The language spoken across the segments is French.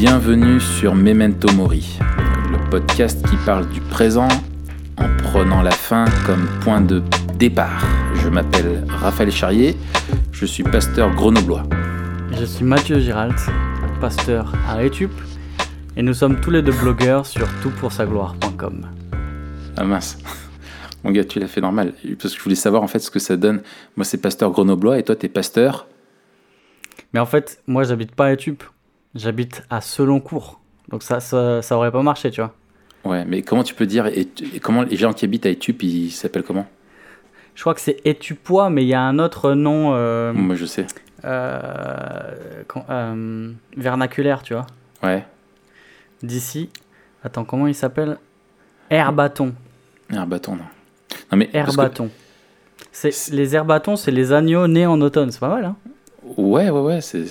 Bienvenue sur Memento Mori, le podcast qui parle du présent en prenant la fin comme point de départ. Je m'appelle Raphaël Charrier, je suis pasteur grenoblois. Je suis Mathieu Giralt, pasteur à Etup, et nous sommes tous les deux blogueurs sur toutpoursagloire.com. Ah mince, mon gars, tu l'as fait normal, parce que je voulais savoir en fait ce que ça donne. Moi, c'est pasteur grenoblois et toi, t'es pasteur? Mais en fait, moi, j'habite pas à Etup, j'habite à Seloncourt. Donc ça, ça, ça aurait pas marché, tu vois. Ouais, mais comment tu peux dire et, et comment les gens qui habitent à Etup, ils s'appellent comment? Je crois que c'est Etupois, mais il y a un autre nom euh, Moi, je sais. euh, euh, vernaculaire, tu vois. Ouais. D'ici. Attends, comment il s'appelle? Herbaton. Un bâton, non. Non mais parce que- Herbaton. C'est les herbatons, c'est les agneaux nés en automne. C'est pas mal, hein Ouais, ouais, ouais, c'est-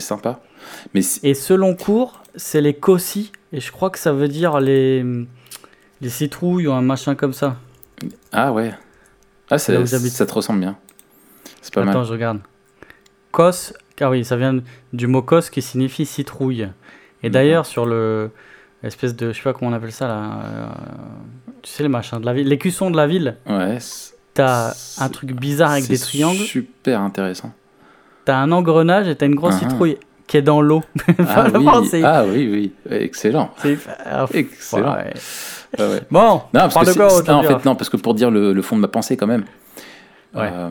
sympa. Mais Et selon cours, c'est les cossis. Et je crois que ça veut dire les, les citrouilles ou un machin comme ça. ah ouais, ah ça, te ressemble bien. C'est pas Attends, mal. je regarde. Cos, car oui, ça vient du mot cos qui signifie citrouille. Et d'ailleurs, sur le. Espèce de. Je sais pas comment on appelle ça là. euh, tu sais, les machins de la ville. L'écusson de la ville. Ouais. T'as un truc bizarre avec des triangles. Super intéressant. T'as un engrenage et t'as une grosse Ah. citrouille qui est dans l'eau. Ah oui, ah oui, oui, excellent. ah, Excellent. ouais. Ouais, ouais. Bon, Non, parce que de quoi c'est- non, en aujourd'hui, fait, non, parce que pour dire le, le fond de ma pensée quand même. Ouais. euh,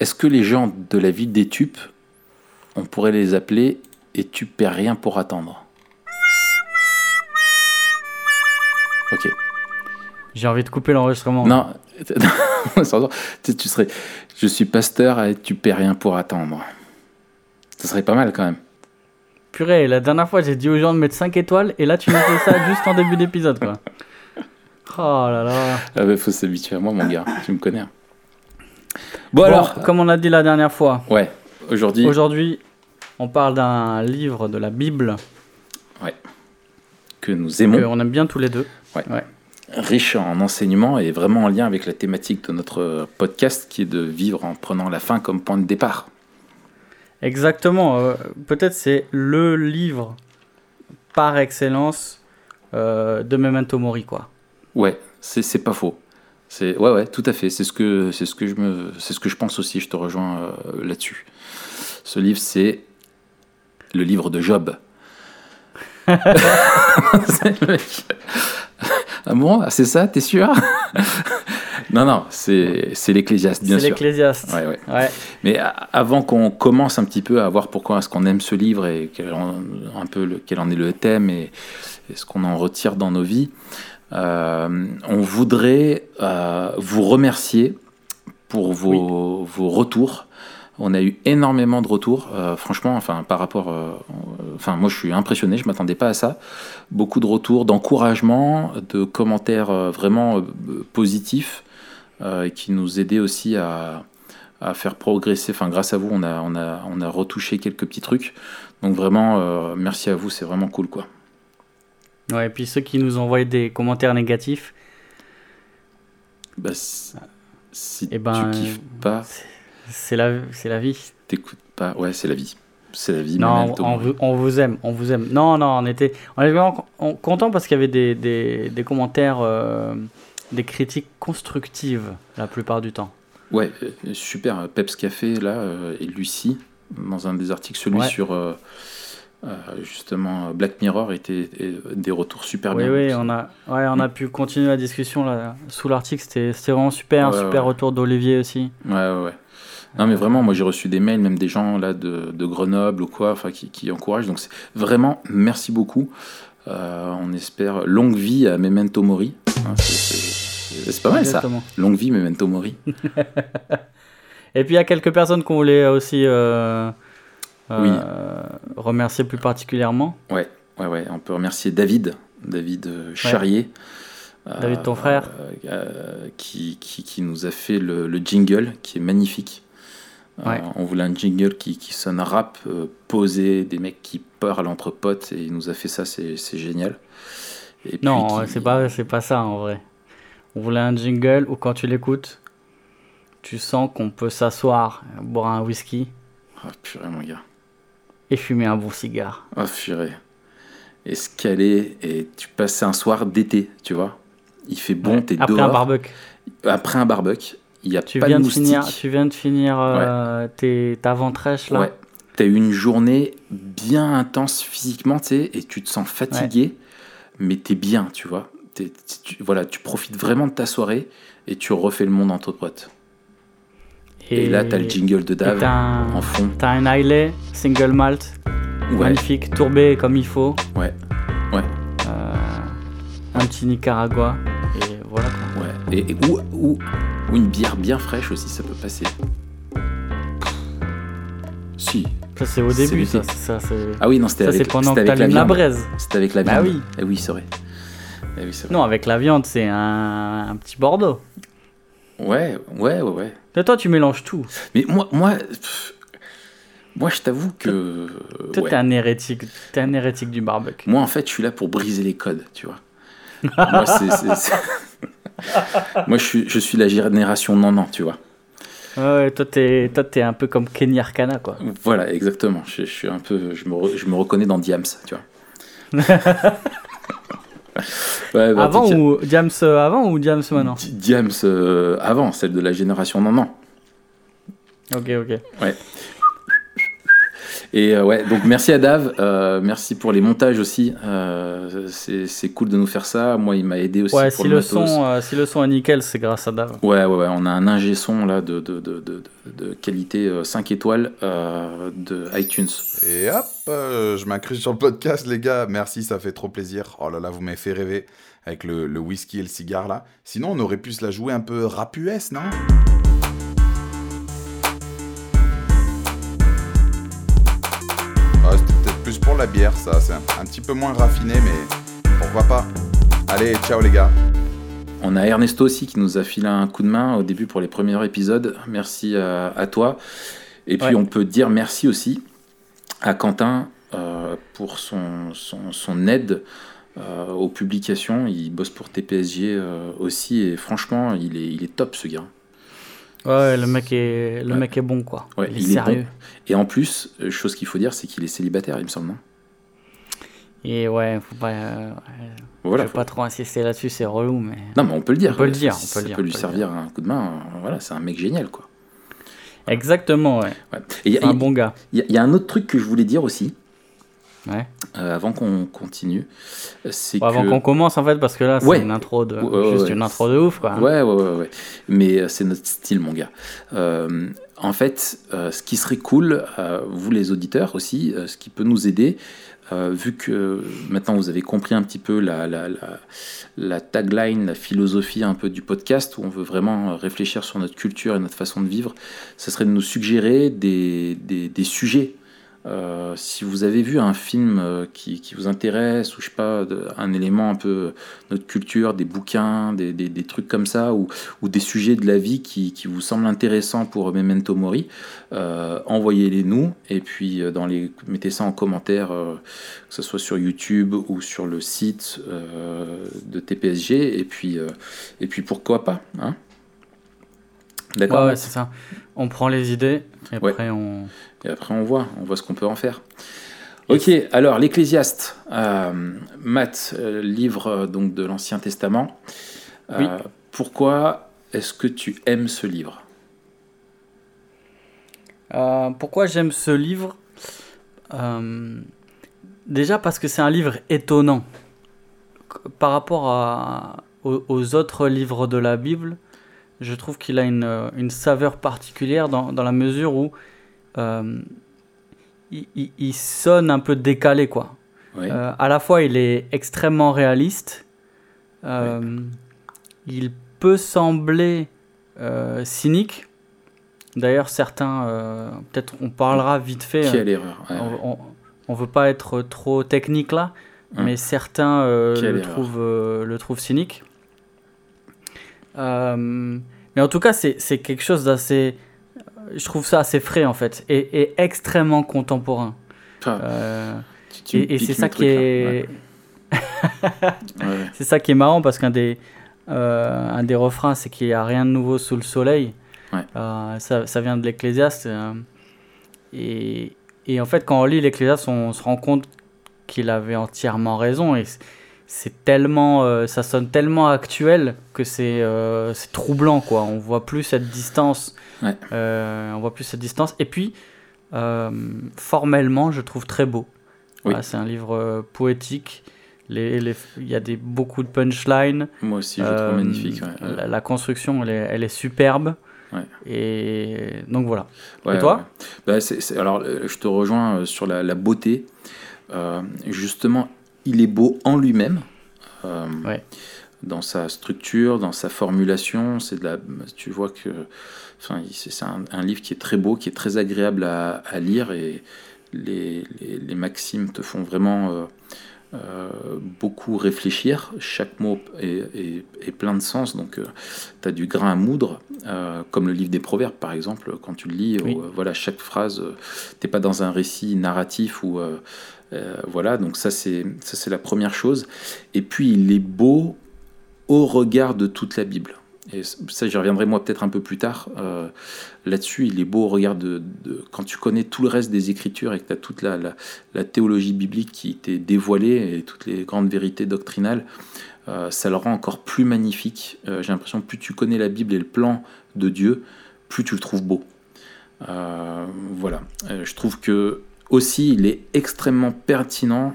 Est-ce que les gens de la ville d'Étup, on pourrait les appeler et tu perds rien pour attendre? Ok. J'ai envie de couper l'enregistrement. Non, tu, serais. Je suis pasteur et tu perds rien pour attendre. Ça serait pas mal quand même. Purée, la dernière fois j'ai dit aux gens de mettre 5 étoiles et là tu nous fais ça juste en début d'épisode quoi. Oh là là. Ah bah, faut s'habituer à moi, mon gars. Tu me connais. hein. Bon, Bon, alors. comme on a dit la dernière fois, Ouais. Aujourd'hui. aujourd'hui on parle d'un livre de la Bible Que nous aimons. qu'on aime bien tous les deux. Riche en enseignements et vraiment en lien avec la thématique de notre podcast qui est de vivre en prenant la fin comme point de départ. Exactement, euh, peut-être c'est le livre par excellence euh, de Memento Mori quoi. Ouais, c'est c'est pas faux. C'est ouais ouais, tout à fait, c'est ce que c'est ce que je me c'est ce que je pense aussi, je te rejoins euh, là-dessus. Ce livre c'est le livre de Job. C'est le mec. Ah bon, c'est ça, t'es sûr? Non non, c'est c'est l'Ecclésiaste bien C'est sûr. l'Ecclésiaste. Ouais, ouais. Ouais. Mais avant qu'on commence un petit peu à voir pourquoi est-ce qu'on aime ce livre et quel en, un peu le- quel en est le thème et, et ce qu'on en retire dans nos vies, euh, on voudrait euh, vous remercier pour vos, vos retours. On a eu énormément de retours, euh, franchement, enfin par rapport, euh, enfin moi je suis impressionné, je m'attendais pas à ça. Beaucoup de retours, d'encouragement, de commentaires euh, vraiment positifs et qui nous aidaient aussi à, à faire progresser. Enfin, grâce à vous, on a, on a, on a retouché quelques petits trucs. Donc vraiment, merci à vous, c'est vraiment cool, quoi. Ouais, et puis ceux qui nous envoient des commentaires négatifs, Bah, si si Eh ben, tu kiffes pas, c'est la, c'est la vie. t'écoutes pas. Ouais, c'est la vie. C'est la vie. Non, on, mori. vous, on vous aime, on vous aime. Non, non, on était, on était vraiment con- content parce qu'il y avait des, des, des commentaires, euh, des critiques constructives la plupart du temps. Ouais, euh, super. Peps Café, là, euh, et Lucie, dans un des articles, celui Ouais. sur euh, justement Black Mirror, était des retours super Oui, bien. oui, on a, ouais, on a pu continuer la discussion là, sous l'article. C'était vraiment super. Ouais, super retour d'Olivier aussi. Ouais, ouais, ouais. Non, mais vraiment, moi j'ai reçu des mails, même des gens là de, de Grenoble ou quoi, enfin qui, qui encouragent. Donc c'est vraiment, merci beaucoup. Euh, on espère longue vie à Memento Mori. Hein, c'est- pas mal ça. Exactement. Longue vie Memento Mori. Et puis il y a quelques personnes qu'on voulait aussi euh, euh, Oui. remercier plus particulièrement. Ouais, ouais, ouais. On peut remercier David, David Charrier. David, ton frère. qui, qui, qui nous a fait le, le jingle qui est magnifique. Euh, Ouais. on voulait un jingle qui, qui sonne rap, euh, posé, des mecs qui parlent entre potes, et il nous a fait ça, c'est génial. Et Non, qui- c'est pas, pas ça en vrai. On voulait un jingle où quand tu l'écoutes, tu sens qu'on peut s'asseoir, boire un whisky Ah, purée, mon gars. et fumer un bon cigare. Oh, purée. Et se caler, et tu passes un soir d'été, tu vois. Il fait bon, Ouais. t'es Après dehors. un barbecue. Après un barbecue, il y a Tu pas viens, de finir, tu viens de finir euh, tes, ta ventrèche là. Ouais. T'as eu une journée bien intense physiquement, tu sais, et tu te sens fatigué, mais t'es bien, tu vois. T'es- tu, voilà, tu profites vraiment de ta soirée et tu refais le monde entre potes. Et, là, t'as le jingle de et Dave un, en fond. t'as un Islay, single malt, magnifique, tourbé comme il faut. ouais, ouais, Euh, un petit Nicaragua. Et voilà quoi. ouais. Et, et- ou, ou, ou une bière bien fraîche aussi, ça peut passer. Si. Ça c'est au début, ça. Ah oui, non, c'était avec, pendant que avec la la braise. C'était avec la Bah viande. oui. Eh oui, c'est vrai. Eh oui, c'est vrai. Non, avec la viande, c'est un, un petit Bordeaux. Ouais, ouais, ouais, ouais. Toi, tu mélanges tout. Mais moi, moi, pff, moi, je t'avoue que. Toi, ouais. t'es un hérétique. T'es un hérétique du barbecue. Moi, en fait, je suis là pour briser les codes, tu vois. moi, c'est- moi je, suis, je suis la génération non-non, tu vois. Ouais, ouais, toi, t'es, toi, t'es un peu comme Kenny Arcana, quoi. Voilà, exactement. Je, je suis un peu, je me, re- je me reconnais dans Diams, tu vois. Ouais, bah, avant ou James euh, avant ou James maintenant Di- Diams euh, avant, celle de la génération non-non. Ok, ok. Et euh, ouais, donc merci à Dave, euh, merci pour les montages aussi. Euh, c'est, cool de nous faire ça. Moi, il m'a aidé aussi Ouais, pour si le le, matos. son, euh, si le son est nickel, c'est grâce à Dave. Ouais, ouais, ouais, on a un ingé son là de, de, de, de, de- de qualité euh, 5 étoiles euh, de iTunes. Et hop, euh, je m'incruste sur le podcast, les gars. Merci, ça fait trop plaisir. Oh là là, vous m'avez fait rêver avec le, le whisky et le cigare là. Sinon, on aurait pu se la jouer un peu rap US, non? La bière, ça. C'est un, un petit peu moins raffiné, mais pourquoi pas Allez, ciao les gars. On a Ernesto aussi qui nous a filé un coup de main au début pour les premiers épisodes. Merci à, à toi. Et puis Ouais. on peut dire merci aussi à Quentin euh, pour son, son, son aide euh, aux publications. Il bosse pour TPSG euh, aussi et franchement, il est, il est top ce gars. Ouais, le mec est, le Ouais. mec est bon, quoi. Ouais, il est il est sérieux. Et en plus, euh, chose qu'il faut dire, c'est qu'il est célibataire, il me semble. non? Et ouais, faut pas, euh, ouais, Voilà. je vais pas trop insister là-dessus, c'est relou, mais. Non, mais on peut le dire. On peut le dire, on peut le dire, peut lui peut servir un coup de main. euh, Voilà, c'est un mec génial, quoi. Exactement, ouais. Ouais. Et y a- un bon gars. il y, a- il y a un autre truc que je voulais dire aussi, Ouais. euh, avant qu'on continue. C'est avant qu'on commence, en fait, parce que là, c'est Ouais. une intro de. Ouais, juste une intro de ouf, quoi. hein. Ouais, ouais, ouais, ouais. Mais c'est notre style, mon gars. Euh, en fait, euh, ce qui serait cool, vous les auditeurs aussi, ce qui peut nous aider, euh, vu que maintenant vous avez compris un petit peu la, la, tagline, la philosophie un peu du podcast, où on veut vraiment réfléchir sur notre culture et notre façon de vivre, ce serait de nous suggérer des sujets. Euh, si vous avez vu un film euh, qui, vous intéresse, ou je sais pas, un élément un peu notre culture, des bouquins, des, des, trucs comme ça, ou, ou des sujets de la vie qui, qui vous semblent intéressants pour Memento Mori, euh, envoyez-les nous, et puis dans les, mettez ça en commentaire, que ce soit sur YouTube ou sur le site de TPSG, et puis, et puis pourquoi pas hein D'accord Ouais, ouais, Matt c'est ça. On prend les idées, et Ouais. après, on. Et après, on voit, on voit ce qu'on peut en faire. Ok, alors l'Ecclésiaste, euh, Matt, euh, livre euh, donc de l'Ancien Testament. Euh, Oui. Pourquoi est-ce que tu aimes ce livre? Pourquoi j'aime ce livre? Déjà parce que c'est un livre étonnant. Par rapport à, aux, aux autres livres de la Bible, je trouve qu'il a une, euh, une saveur particulière dans, dans la mesure où euh, il, il- il sonne un peu décalé, quoi. Oui. Euh, à la fois, il est extrêmement réaliste. Euh, Il peut sembler cynique. D'ailleurs, certains, peut-être on parlera vite fait. Quelle erreur. ouais, on, ouais. on, on veut pas être trop technique là, Hum. mais certains le, trouvent, le trouvent cynique. Euh, mais en tout cas, c'est quelque chose d'assez. Je trouve ça assez frais en fait, et, et extrêmement contemporain. Euh, tu- tu me et c'est ça qui est. Ouais, ouais. C'est ça qui est marrant parce qu'un des, euh, un des refrains, c'est qu'il n'y a rien de nouveau sous le soleil. Ouais. Euh, ça, ça vient de l'Ecclésiaste. euh, et et en fait, quand on lit l'Ecclésiaste, on se rend compte qu'il avait entièrement raison. Et c'est tellement, euh, ça sonne tellement actuel que c'est euh, c'est troublant, quoi. On voit plus cette distance. Ouais. Euh, on voit plus cette distance. Et puis, formellement, je trouve très beau. Oui. Voilà, c'est un livre poétique. Les- les- Il y a des, beaucoup de punchlines. Moi aussi, je le trouve magnifique. ouais. La, la construction, elle est, elle est superbe. Ouais. Et donc voilà. Et toi. Bah, Alors, je te rejoins sur la, la beauté. Justement, il est beau en lui-même. euh, Ouais. Dans sa structure, dans sa formulation, c'est de la. Tu vois que, enfin, c'est un, un livre qui est très beau, qui est très agréable à, à lire et les, les, les maximes te font vraiment euh, euh, beaucoup réfléchir. Chaque mot est, est- est plein de sens, donc tu as du grain à moudre, comme le livre des Proverbes par exemple, quand tu le lis, Oui. voilà, chaque phrase, t'es pas dans un récit narratif ou euh, voilà, donc ça c'est ça c'est la première chose. Et puis il est beau au regard de toute la Bible. Et ça, j'y reviendrai moi peut-être un peu plus tard. Euh, Là-dessus, il est beau au regard de, Quand tu connais tout le reste des Écritures et que tu as toute la, la- théologie biblique qui t'est dévoilée et toutes les grandes vérités doctrinales, euh, ça le rend encore plus magnifique. J'ai l'impression plus tu connais la Bible et le plan de Dieu, plus tu le trouves beau. Voilà. Je trouve que aussi, il est extrêmement pertinent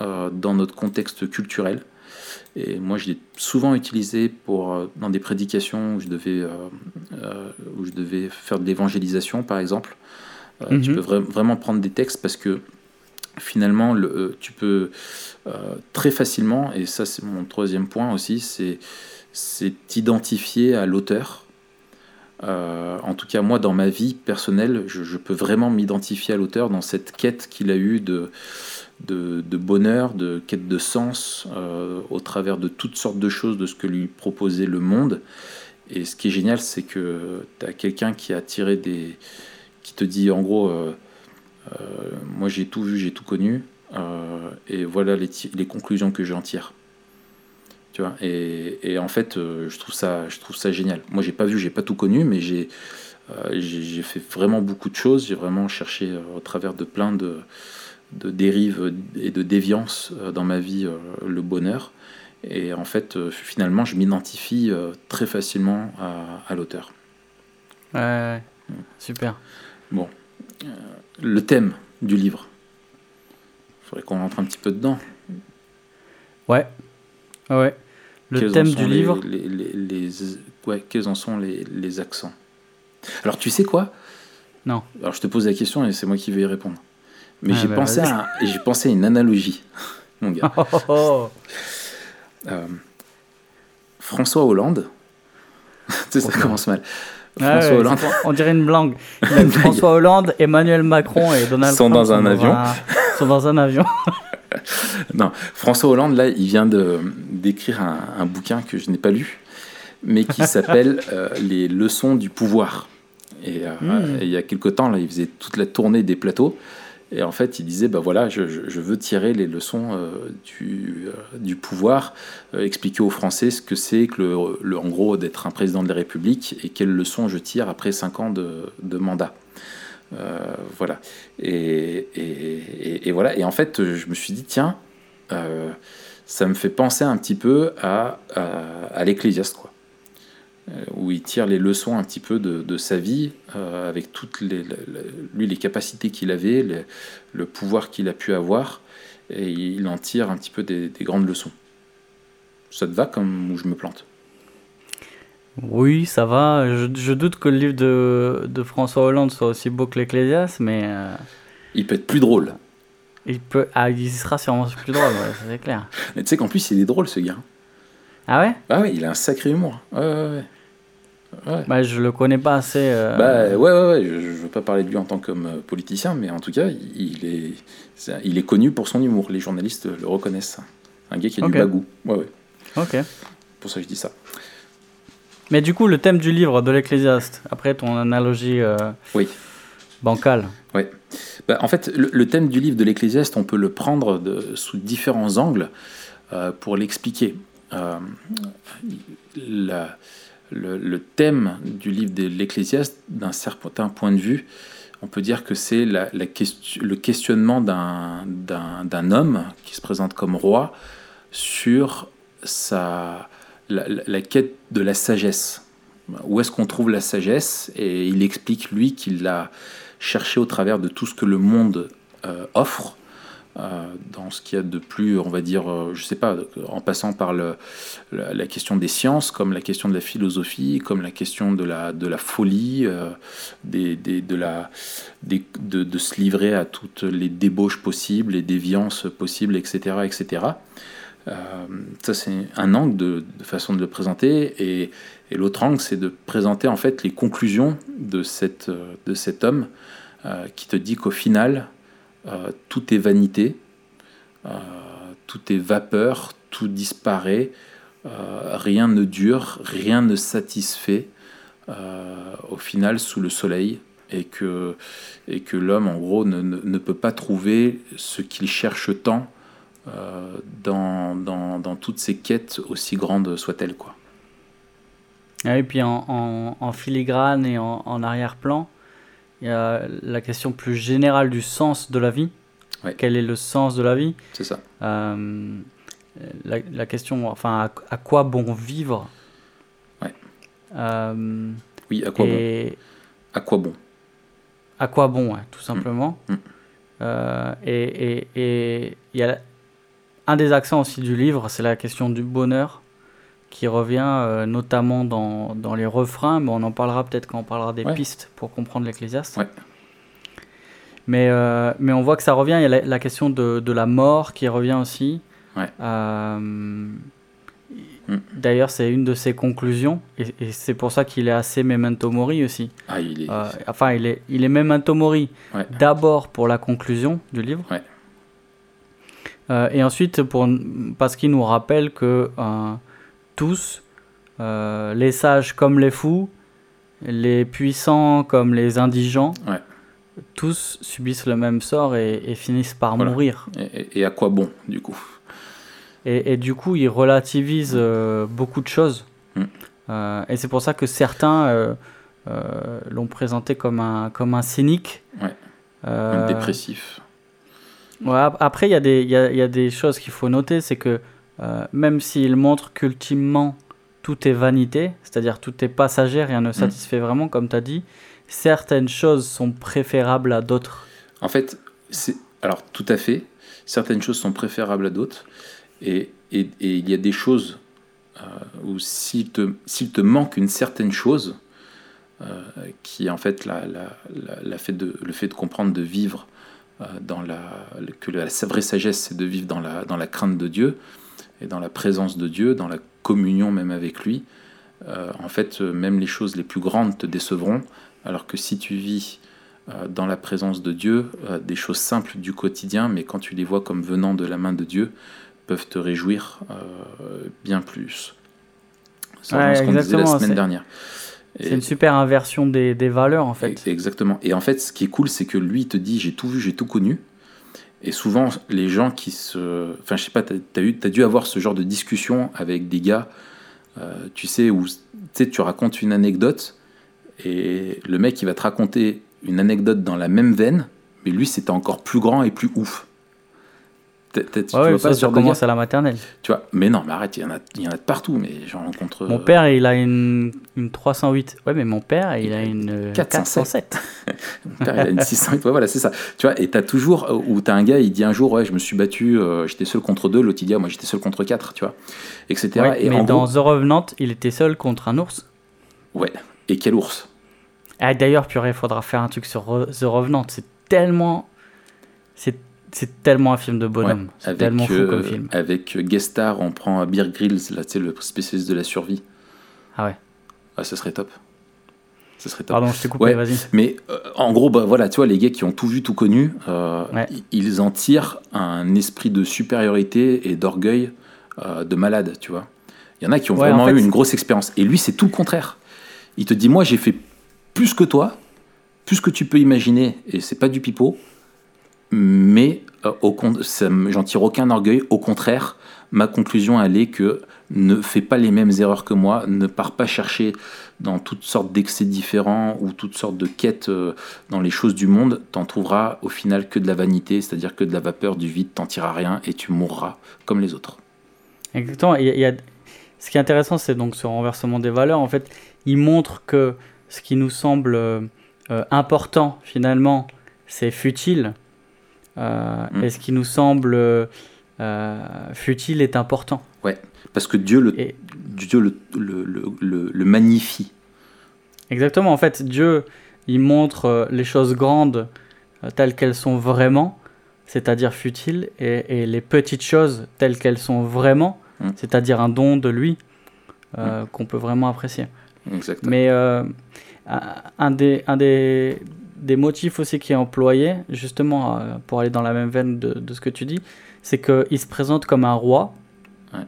euh, dans notre contexte culturel. Et moi, je l'ai souvent utilisé pour, euh, dans des prédications où je devais, euh, où je devais faire de l'évangélisation, par exemple. Euh, Tu Mhm. peux vra- vraiment prendre des textes parce que finalement, le, tu peux très facilement, et ça c'est mon troisième point aussi, c'est c'est t'identifier à l'auteur. Euh, en tout cas, moi, dans ma vie personnelle, je, peux vraiment m'identifier à l'auteur dans cette quête qu'il a eue de, bonheur, de quête de sens, euh, au travers de toutes sortes de choses, de ce que lui proposait le monde. Et ce qui est génial, c'est que tu as quelqu'un qui a tiré des. qui te dit en gros, euh, moi j'ai tout vu, j'ai tout connu, et voilà les conclusions que j'en tire. Tu vois, et, et en fait, euh, je, trouve ça, je trouve ça génial. Moi j'ai pas vu, j'ai pas tout connu, mais j'ai euh, j'ai fait vraiment beaucoup de choses, j'ai vraiment cherché euh, au travers de plein de, de dérives et de déviances dans ma vie le bonheur. Et en fait, finalement, je m'identifie très facilement à, à l'auteur. Ouais, ouais. Super. Bon, le thème du livre. Il faudrait qu'on rentre un petit peu dedans. Ouais. Ouais. Le thème sont du les- livre. les, les- les- ouais, quels en sont les, les accents? Alors, tu sais quoi? Non. Alors, je te pose la question et c'est moi qui vais y répondre. Mais Ouais, j'ai bah, pensé, à pensé à une analogie, mon gars. Oh, oh, oh. Euh, François Hollande. tu sais, ça commence mal. Ah ouais, Hollande. on dirait une blague. François Hollande, Emmanuel Macron et Donald Sont Trump dans un avion. sont dans un avion. Non, François Hollande, là, il vient de d'écrire un, un bouquin que je n'ai pas lu, mais qui s'appelle euh, Les leçons du pouvoir. Et, euh, Mm. et il y a quelque temps, là, il faisait toute la tournée des plateaux. Et en fait, il disait, bah voilà, je, veux tirer les leçons euh, du, euh, du pouvoir, euh, expliquer aux Français ce que c'est que, le, le- en gros, d'être un président de la République et quelles leçons je tire après cinq ans de, de mandat. Voilà. Et, et- et- et voilà. Et en fait, je me suis dit, tiens, ça me fait penser un petit peu à, à, à l'Ecclésiaste, quoi. Euh, où il tire les leçons un petit peu de, de sa vie, euh, avec toutes les, le- le- lui les capacités qu'il avait, le, le pouvoir qu'il a pu avoir, et il en tire un petit peu des, des grandes leçons. Ça te va comme où je me plante? Oui, ça va. Je, je doute que le livre de, de François Hollande soit aussi beau que l'Ecclésiaste, mais euh, Il peut être plus drôle. Il peut. Ah, il sera sûrement plus drôle, ouais, ça, c'est clair. Mais tu sais qu'en plus, il est drôle, ce gars. Ah ouais? Ah oui, il a un sacré humour. Ouais, ouais, ouais. Ouais. Bah, je le connais pas assez. euh, Bah ouais, ouais, ouais, je, je veux pas parler de lui en tant que euh, politicien, mais en tout cas, il, est, il est connu pour son humour. Les journalistes le reconnaissent. Un gars qui a Ok. du bagou. Ouais, ouais. Ok. Pour ça je dis ça. Mais du coup, le thème du livre de l'Ecclésiaste, après ton analogie euh, Oui. Bancale. Bah, en fait, le, thème du livre de l'Ecclésiaste, on peut le prendre sous différents angles euh, pour l'expliquer. Euh, le, thème du livre de l'Ecclésiaste, d'un certain point de vue, on peut dire que c'est le questionnement d'un, homme qui se présente comme roi sur la, la- quête de la sagesse. Où est-ce qu'on trouve la sagesse? Et il explique, lui, qu'il l'a cherché au travers de tout ce que le monde euh, offre, euh, dans ce qu'il y a de plus, on va dire, euh, je sais pas, en passant par la, question des sciences, comme la question de la philosophie, comme la question de la, de la folie, euh, des, de, de, se livrer à toutes les débauches possibles, les déviances possibles, etc. etc. Ça, c'est un angle de, de façon de le présenter. Et, et l'autre angle, c'est de présenter en fait les conclusions de, euh, cet homme euh, qui te dit qu'au final, euh, tout est vanité, tout est vapeur, tout disparaît, rien ne dure, rien ne satisfait au final sous le soleil. Et que, l'homme, en gros, ne, peut pas trouver ce qu'il cherche tant dans, dans, toutes ces quêtes, aussi grandes soient-elles. Quoi. Ah Et puis en, en- en filigrane et en, en arrière-plan, il y a la question plus générale du sens de la vie. Quel est le sens de la vie? C'est ça. Euh, la, la question, enfin, à, à quoi bon vivre? Ouais. Euh, Oui, à quoi bon? et À quoi bon? À quoi bon, ouais, tout simplement. Mm. Euh, et et- et il y a un des accents aussi du livre, c'est la question du bonheur qui revient euh, notamment dans, dans les refrains, mais on en parlera peut-être quand on parlera des Ouais. pistes pour comprendre l'Ecclésiaste. Ouais. Mais, euh, mais on voit que ça revient, il y a la, la question de, de la mort qui revient aussi. Ouais. Euh, Mm. D'ailleurs, c'est une de ses conclusions, et, et c'est pour ça qu'il est assez memento mori aussi. Ah, il est. Enfin, il est, il est memento mori d'abord pour la conclusion du livre. Et ensuite, pour, parce qu'il nous rappelle que tous, euh, les sages comme les fous, les puissants comme les indigents, Ouais. tous subissent le même sort et, et finissent par Voilà. mourir. Et, à quoi bon, du coup? Et, et du coup, il relativise euh, beaucoup de choses. Mm. Euh, et c'est pour ça que certains l'ont présenté comme un, comme un cynique. Ouais. Un dépressif. Ouais, après, il y, y, a, il y a des choses qu'il faut noter, c'est que euh, même s'il montre qu'ultimement tout est vanité, c'est-à-dire tout est passager, rien ne satisfait vraiment, comme tu as dit, certaines choses sont préférables à d'autres. En fait, c'est alors tout à fait. Certaines choses sont préférables à d'autres, et, et- et il y a des choses euh, où s'il te, s'il te manque une certaine chose, euh, qui est en fait la, la- la- la fait de, le fait de comprendre, de vivre euh, dans la que la vraie sagesse, c'est de vivre dans la dans la crainte de Dieu et dans la présence de Dieu, dans la communion même avec lui. Euh, en fait, euh, même les choses les plus grandes te décevront, alors que si tu vis euh, dans la présence de Dieu, euh, des choses simples du quotidien, mais quand tu les vois comme venant de la main de Dieu, peuvent te réjouir bien plus. Ça Ouais, ce qu'on disait la semaine c'est- dernière. C'est une super inversion des, des valeurs, en fait. Exactement. Et en fait, ce qui est cool, c'est que lui, il te dit j'ai tout vu, j'ai tout connu. Et souvent, les gens qui se. Enfin, je sais pas, t'as as, dû avoir ce genre de discussion avec des gars, euh, tu sais, où tu tu racontes une anecdote et le mec, il va te raconter une anecdote dans la même veine, mais lui, c'était encore plus grand et plus ouf. Tu Ouais, vois ça, pas ça gars commence à la maternelle. Tu vois, mais non, mais arrête, il y en a, il y en a de partout, mais j'en rencontre. Mon euh, père, il a une, une 308. Ouais, mais mon père, il a une euh, 407. 407. Mon père, il a une 600 ouais, voilà, c'est ça. Tu vois, et t'as toujours, euh, où t'as un gars, il dit un jour, ouais, je me suis battu, euh, j'étais seul contre deux, l'autre il dit, ah, moi j'étais seul contre quatre, tu vois, etc. Ouais, et mais en dans gros, The Revenant, il était seul contre un ours. ouais, et quel ours? Ah, D'ailleurs, purée, il faudra faire un truc sur Re- The Revenant. C'est tellement. C'est c'est tellement un film de bonhomme. Ouais, tellement fou euh, comme film. avec euh, guest star, on prend Beer Grylls, là, tu sais, le spécialiste de la survie. Ah ouais. Ah, ce serait top. Ce serait top. Pardon, je t'ai coupé, Ouais. vas-y. Mais euh, en gros, bah, voilà, tu vois, les gars qui ont tout vu, tout connu, euh, Ouais. ils en tirent un esprit de supériorité et d'orgueil euh, de malade, tu vois. Il y en a qui ont vraiment en fait, eu une grosse expérience. Et lui, c'est tout le contraire. Il te dit, moi, j'ai fait plus que toi, plus que tu peux imaginer, et c'est pas du pipeau, mais euh, au j'en tire aucun orgueil. Au contraire, ma conclusion, elle est que ne fais pas les mêmes erreurs que moi, ne pars pas chercher dans toutes sortes d'excès différents ou toutes sortes de quêtes euh, dans les choses du monde. T'en trouveras au final que de la vanité, c'est-à-dire que de la vapeur, du vide, t'en tireras rien et tu mourras comme les autres. Exactement. Ce qui est intéressant, c'est donc ce renversement des valeurs. En fait, il montre que ce qui nous semble euh, important, finalement, c'est futile. Euh, Mm. Et ce qui nous semble euh, futile est important. Parce que Dieu le, Et Dieu le, le, le, magnifie. exactement. En fait, Dieu, il montre euh, les choses grandes telles qu'elles sont vraiment, c'est-à-dire futiles, et, et les petites choses telles qu'elles sont vraiment, Mm. c'est-à-dire un don de lui euh, qu'on peut vraiment apprécier. Exactement. Mais euh, un des, un des, des motifs aussi qui est employé, justement, euh, pour aller dans la même veine de, de ce que tu dis, c'est qu'il se présente comme un roi. Ouais.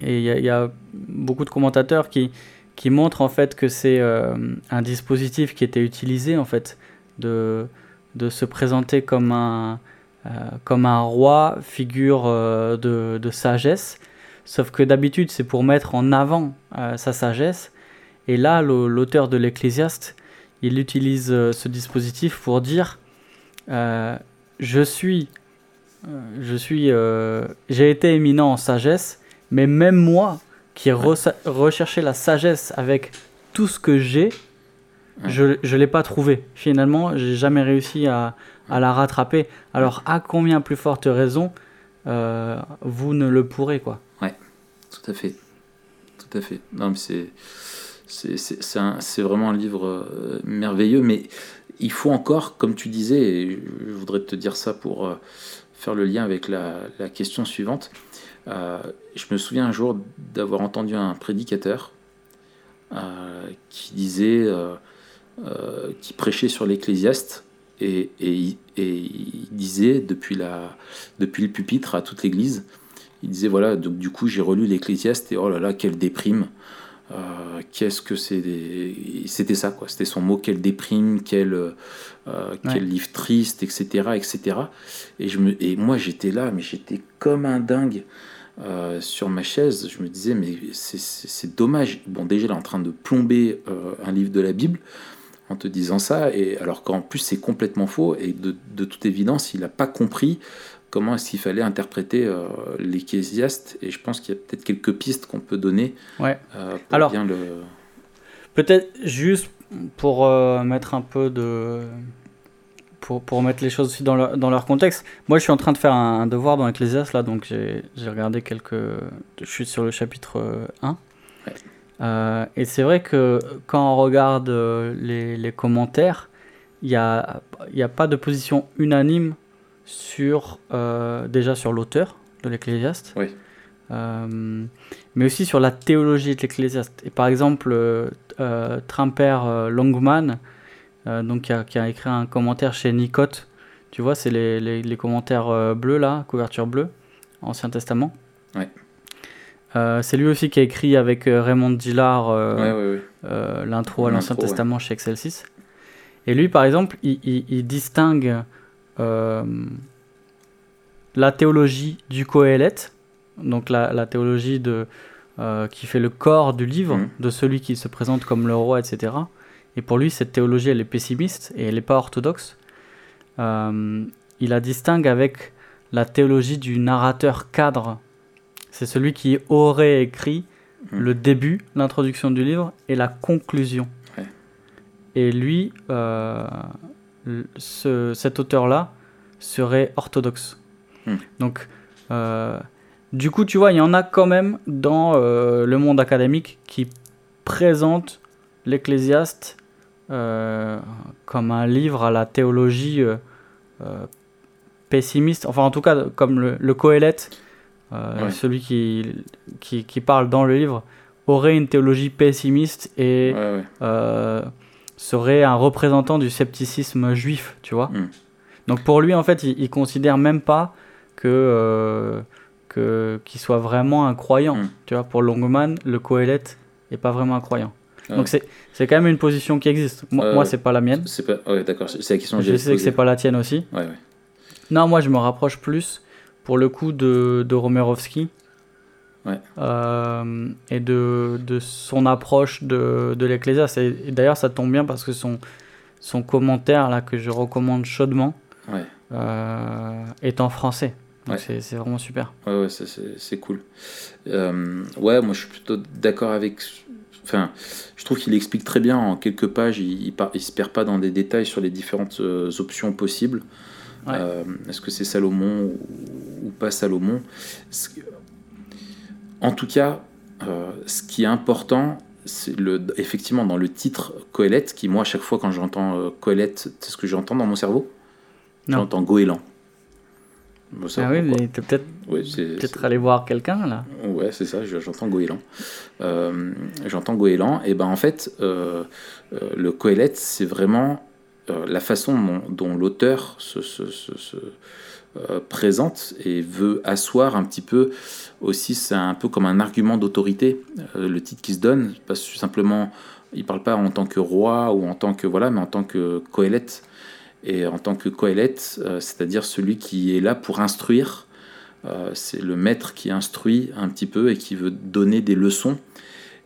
Et il y, a- il y a beaucoup de commentateurs qui, qui montrent en fait que c'est euh, un dispositif qui était utilisé en fait de, de se présenter comme un, euh, comme un roi, figure de, de sagesse. Sauf que d'habitude, c'est pour mettre en avant sa sagesse. Et là, l'auteur de l'Ecclésiaste, il utilise euh, ce dispositif pour dire euh, Je suis, euh, je suis, j'ai été éminent en sagesse, mais même moi, qui recherché la sagesse avec tout ce que j'ai, Ouais. je ne l'ai pas trouvé. Finalement, j'ai jamais réussi à, à la rattraper. Alors, à combien plus forte raison euh, vous ne le pourrez, quoi. Tout à fait. Tout à fait. Non, mais c'est. C'est, vraiment un livre euh, merveilleux, mais il faut encore, comme tu disais, et je voudrais te dire ça pour euh, faire le lien avec la, question suivante. Euh, je me souviens un jour d'avoir entendu un prédicateur qui disait, qui prêchait sur l'Ecclésiaste, et, il- disait depuis le pupitre à toute l'Église, il disait voilà, donc du coup j'ai relu l'Ecclésiaste et oh là là, quelle déprime. Euh, Qu'est-ce que c'est des... C'était ça, quoi. C'était son mot, quelle déprime, quel, euh, quel Ouais. livre triste, etc. etc. Et, je me... et moi j'étais là, mais j'étais comme un dingue euh, sur ma chaise. Je me disais, mais c'est- dommage. Bon, déjà, il est en train de plomber euh, un livre de la Bible en te disant ça, et alors qu'en plus c'est complètement faux, et de, de toute évidence, il n'a pas compris comment est-ce qu'il fallait interpréter euh, l'Ecclésiaste, et je pense qu'il y a peut-être quelques pistes qu'on peut donner Ouais. euh, pour Alors- bien le... Peut-être juste pour euh, mettre un peu de. Pour, pour mettre les choses aussi dans leur, dans leur contexte. Moi, je suis en train de faire un, un devoir dans Ecclésiaste, là, donc j'ai regardé quelques. Je suis sur le chapitre euh, 1. Euh, et c'est vrai que quand on regarde euh, les, les commentaires, il n'y a, y a pas de position unanime sur. euh, déjà sur l'auteur de l'Ecclésiaste. Oui. Euh, mais aussi sur la théologie de l'Ecclésiaste. Et par exemple, euh, Longman, donc qui a, qui a écrit un commentaire chez Nicote, tu vois, c'est les, les, les commentaires bleus là, couverture bleue, Ancien Testament. Ouais. Euh, c'est lui aussi qui a écrit avec euh, Raymond Dillard euh, Ouais, ouais, ouais. l'intro à l'Ancien. Testament chez Excel 6. Et lui, par exemple, il, il- il distingue la théologie du Coëlette, donc la, la théologie de, qui fait le corps du livre, Mhm. de celui qui se présente comme le roi, etc. Et pour lui, cette théologie, elle est pessimiste et elle n'est pas orthodoxe. Il la distingue avec la théologie du narrateur cadre. C'est celui qui aurait écrit Mhm. le début, l'introduction du livre et la conclusion. Ouais. Et lui, euh, ce- cet auteur-là serait orthodoxe. Mhm. Donc, euh, du coup, tu vois, il y en a quand même dans euh, le monde académique qui présentent l'Ecclésiaste comme un livre à la théologie pessimiste, enfin en tout cas comme le, le Coëlette, euh, Ouais. celui qui, qui, qui parle dans le livre, aurait une théologie pessimiste et Ouais, ouais. euh, serait un représentant du scepticisme juif, tu vois. Mm. Donc pour lui, en fait, il, il considère même pas que euh, que qu'il soit vraiment un croyant. Mm. Tu vois, pour Longman, le Coëlette est pas vraiment un croyant. Donc c'est c'est quand même une position qui existe. Moi, moi c'est pas la mienne. C'est pas... D'accord, c'est la question que Je sais que c'est pas la tienne aussi. Non, moi je me rapproche plus pour le coup de, de Romerovski. Ouais. Euh, et de, de son approche de, de l'Ecclésiaste. Et, d'ailleurs, ça tombe bien parce que son, son commentaire, là, que je recommande chaudement, Ouais. euh, est en français. Ouais. c'est- vraiment super. Ouais, ouais, c'est cool. Euh, ouais, moi je suis plutôt d'accord avec. Enfin, je trouve qu'il explique très bien en quelques pages. Il, il, il se perd pas dans des détails sur les différentes options possibles. Ouais. Euh, Est-ce que c'est Salomon ou, ou pas Salomon En tout cas, euh, ce qui est important, c'est le, effectivement dans le titre Coëlette, qui moi, à chaque fois quand j'entends euh, Coëlette, c'est ce que j'entends dans mon cerveau? J'entends Goéland. Bon, ça, Ah oui, mais t'es peut-être Ouais, peut-être aller voir quelqu'un là. Ouais, c'est ça, je- j'entends goéland. Euh, j'entends goéland, et ben en fait, euh, le Coëlette, c'est vraiment la façon dont, l'auteur se, euh, présente et veut asseoir un petit peu aussi, c'est un peu comme un argument d'autorité, euh, le titre qui se donne, pas simplement, il parle pas en tant que roi ou en tant que, voilà, mais en tant que Coëlette. Et en tant que Coëlette, euh, c'est-à-dire celui qui est là pour instruire, euh, c'est le maître qui instruit un petit peu et qui veut donner des leçons.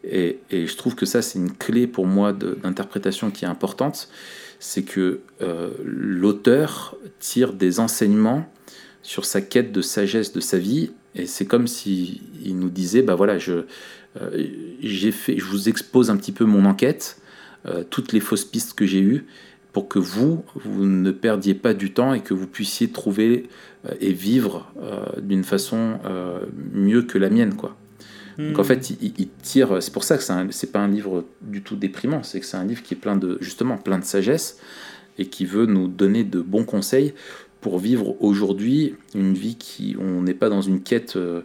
Et, je trouve que ça, c'est une clé pour moi d'interprétation qui est importante. C'est que euh, l'auteur tire des enseignements sur sa quête de sagesse de sa vie. Et c'est comme si il nous disait, bah voilà, je, euh, j'ai fait, je vous expose un petit peu mon enquête, euh, toutes les fausses pistes que j'ai eues, pour que vous, vous ne perdiez pas du temps et que vous puissiez trouver et vivre d'une façon mieux que la mienne, quoi. Donc en fait, il, tire. C'est pour ça que c'est pas un livre du tout déprimant. C'est que c'est un livre qui est plein de justement plein de sagesse et qui veut nous donner de bons conseils pour vivre aujourd'hui une vie qui on n'est pas dans une quête euh,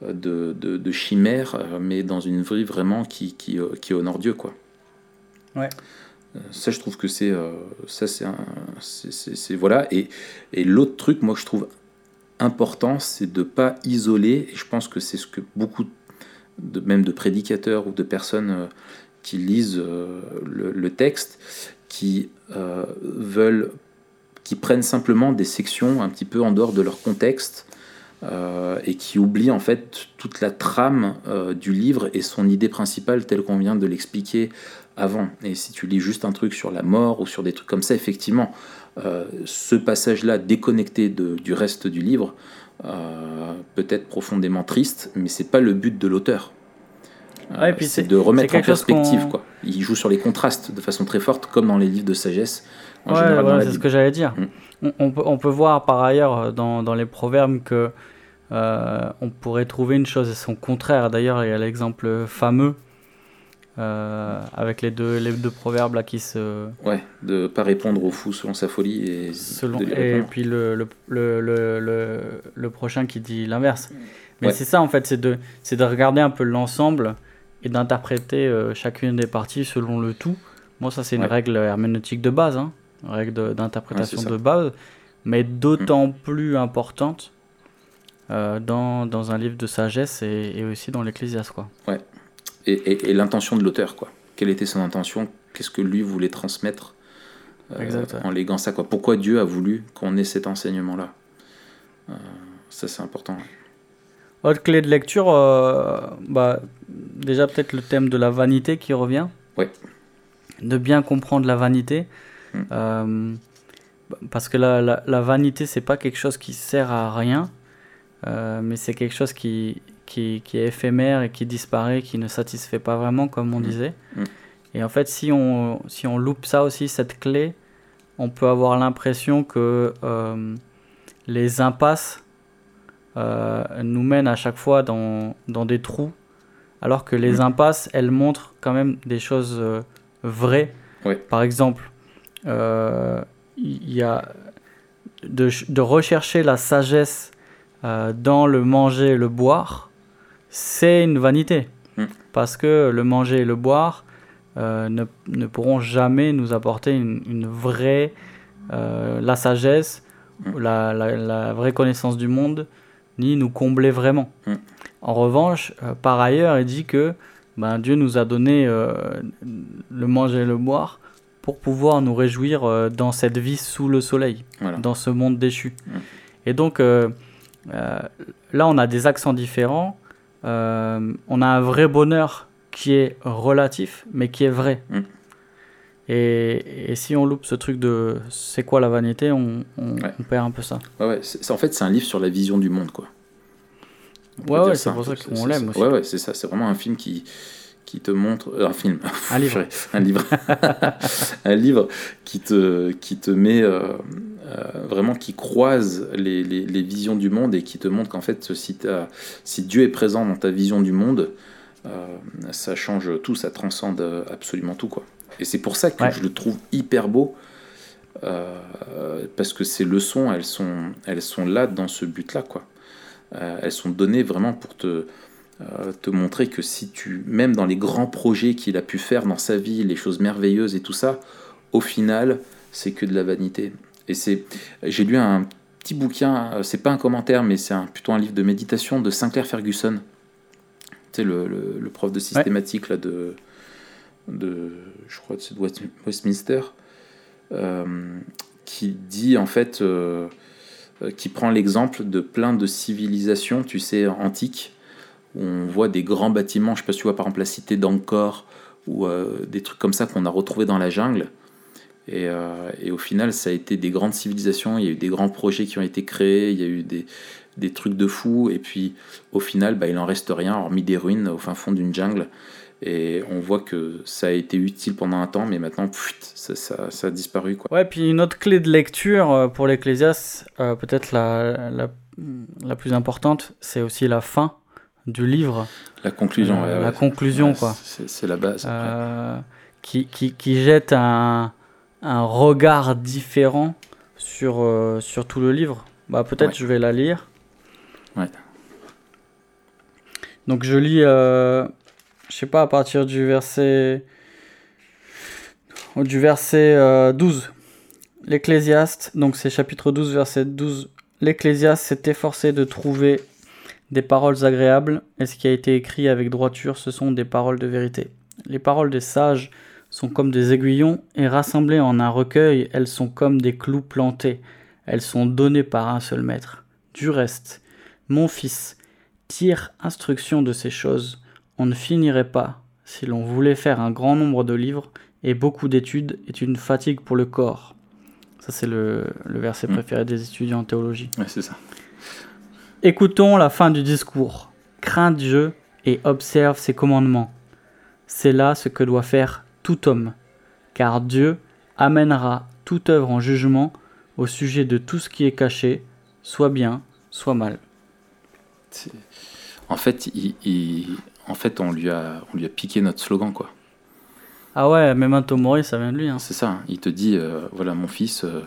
de, de, de chimère, mais dans une vie vraiment qui qui, euh, qui honore Dieu, quoi. Ouais. Euh, Ça, je trouve que c'est ça, c'est voilà. Et, et l'autre truc, moi, que je trouve important, c'est de pas isoler. Et je pense que c'est ce que beaucoup, de, même de prédicateurs ou de personnes euh, qui lisent euh, le, texte, qui euh, veulent, qui prennent simplement des sections un petit peu en dehors de leur contexte. et qui oublient en fait toute la trame du livre et son idée principale telle qu'on vient de l'expliquer avant. Et si tu lis juste un truc sur la mort ou sur des trucs comme ça, effectivement, ce passage-là déconnecté de- du reste du livre euh, peut être profondément triste, mais c'est pas le but de l'auteur. Euh, Ouais, c'est de remettre en perspective. Quoi. Il joue sur les contrastes de façon très forte, comme dans les livres de sagesse. En Ouais, général, dans voilà, la c'est ce que j'allais dire. Mm. On, on peut, on peut voir par ailleurs euh, dans, dans les proverbes que euh, on pourrait trouver une chose et son contraire. D'ailleurs, il y a l'exemple fameux euh, avec les deux, les deux proverbes là qui se. Ouais, de pas répondre aux fous selon sa folie et Selon, et puis le, le, le, le, le, prochain qui dit l'inverse. Mais Ouais. c'est ça en fait, c'est de, c'est de regarder un peu l'ensemble et d'interpréter euh, chacune des parties selon le tout. Moi, ça, c'est une Ouais. règle herméneutique de base, hein, une règle de- d'interprétation Ouais, de base, mais d'autant plus importante euh, dans, dans un livre de sagesse et, et aussi dans l'Ecclésiaste. Quoi. Et, et- et l'intention de l'auteur, quoi. Quelle était son intention? Qu'est-ce que lui voulait transmettre euh, Exact, ouais. en léguant ça, quoi? Pourquoi Dieu a voulu qu'on ait cet enseignement-là? Euh, Ça, c'est important. Autre clé de lecture, euh, bah, déjà peut-être le thème de la vanité qui revient. Ouais. De bien comprendre la vanité. Mm. Euh, parce que la, la, la vanité, c'est pas quelque chose qui sert à rien, mais c'est quelque chose qui, qui, qui est éphémère et qui disparaît, qui ne satisfait pas vraiment, comme on Mm. disait. Mm. Et en fait, si on, si on loupe ça aussi, cette clé, on peut avoir l'impression que euh, les impasses euh, nous mènent à chaque fois dans, dans des trous, alors que les Mhm. impasses, elles montrent quand même des choses euh, vraies. Par exemple, il y a de, de rechercher la sagesse dans le manger et le boire, c'est une vanité. Mhm. Parce que le manger et le boire euh, ne, ne pourront jamais nous apporter une, une vraie, euh, la sagesse, Mhm. la, la- la vraie connaissance du monde, ni nous combler vraiment. Mm. En revanche, euh, par ailleurs, il dit que ben, Dieu nous a donné le manger et le boire pour pouvoir nous réjouir dans cette vie sous le soleil, Voilà. dans ce monde déchu. Mm. Et donc, là, on a des accents différents. Euh, on a un vrai bonheur qui est relatif, mais qui est vrai. Mm. Et, et si on loupe ce truc de c'est quoi la vanité, on, on- Ouais. on perd un peu ça. Ouais, ouais, c'est- c'est- en fait, c'est un livre sur la vision du monde, quoi. On Ouais, c'est pour ça qu'on l'aime aussi. Ouais, ouais, c'est ça. C'est vraiment un film qui, qui te montre. euh, un film. Un livre. un livre. un livre qui te, qui te met. euh, euh, vraiment qui croise les, les, les visions du monde et qui te montre qu'en fait, si, Dieu est présent dans ta vision du monde, ça change tout, ça transcende absolument tout, quoi. Et c'est pour ça que Ouais. je le trouve hyper beau. parce que ces leçons, elles sont, elles sont là dans ce but-là, quoi. Elles sont données vraiment pour te, te montrer que si tu, même dans les grands projets qu'il a pu faire dans sa vie, les choses merveilleuses et tout ça, au final, c'est que de la vanité. Et c'est, j'ai lu un petit bouquin, euh, c'est pas un commentaire, mais c'est un, plutôt un livre de méditation de Sinclair Ferguson. Tu sais, le, le- le prof de systématique là, de, de, je crois de West- Westminster, euh, qui dit en fait, euh, euh, qui prend l'exemple de plein de civilisations, tu sais, antiques, on voit des grands bâtiments, je sais pas si tu vois par exemple la cité d'Angkor, ou euh, des trucs comme ça qu'on a retrouvés dans la jungle. Et, euh, et au final, ça a été des grandes civilisations, il y a eu des grands projets qui ont été créés, il y a eu des, des trucs de fous, et puis au final, bah, il en reste rien, hormis des ruines au fin fond d'une jungle. Et on voit que ça a été utile pendant un temps, mais maintenant, ça, a disparu. Quoi. Ouais, puis une autre clé de lecture euh, pour l'Ecclésiaste, peut-être la, la, la plus importante, c'est aussi la fin du livre, La conclusion, Euh, ouais, la ouais. conclusion, quoi. C'est la base. euh, qui, qui, qui jette un, un regard différent sur, euh, sur tout le livre. Bah, peut-être Ouais. je vais la lire. Ouais. Donc je lis, euh, je sais pas, à partir du verset, du verset euh, 12. L'Ecclésiaste, donc c'est chapitre 12, verset 12. L'Ecclésiaste s'est efforcé de trouver des paroles agréables, et ce qui a été écrit avec droiture, ce sont des paroles de vérité. Les paroles des sages sont comme des aiguillons, et rassemblées en un recueil, elles sont comme des clous plantés. Elles sont données par un seul maître. Du reste, mon fils, tire instruction de ces choses. On ne finirait pas si l'on voulait faire un grand nombre de livres, et beaucoup d'études est une fatigue pour le corps. Ça, c'est le, le verset Mm. préféré des étudiants en théologie. Ouais, c'est ça. Écoutons la fin du discours. Crains Dieu et observe ses commandements. C'est là ce que doit faire tout homme, car Dieu amènera toute œuvre en jugement au sujet de tout ce qui est caché, soit bien, soit mal. En fait, il, il- en fait on, lui a, on lui a piqué notre slogan, quoi. Ah ouais, Memento Mori, ça vient de lui. Hein. C'est ça. hein. Il te dit, euh, voilà, mon fils, euh,